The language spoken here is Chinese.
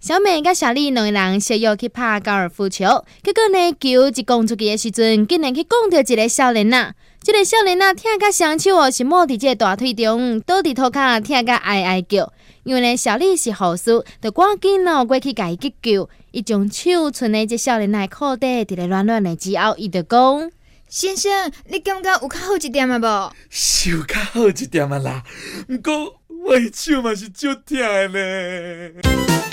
小美甲小丽两个人相约去拍高尔夫球，结果呢球一讲出去的时阵，竟然去撞到一个少年仔。这个少年仔听甲双手哦是摸伫这个大腿中，倒伫涂骹听甲哀哀叫。因为呢小丽是护士，就赶紧哦过去甲伊急救。伊将手伸在这少年仔裤底，伫咧软软的之后，伊就讲：先生，你感觉有较好一点啊无？是有较好一点啊啦，不过我的手嘛是足疼的呢。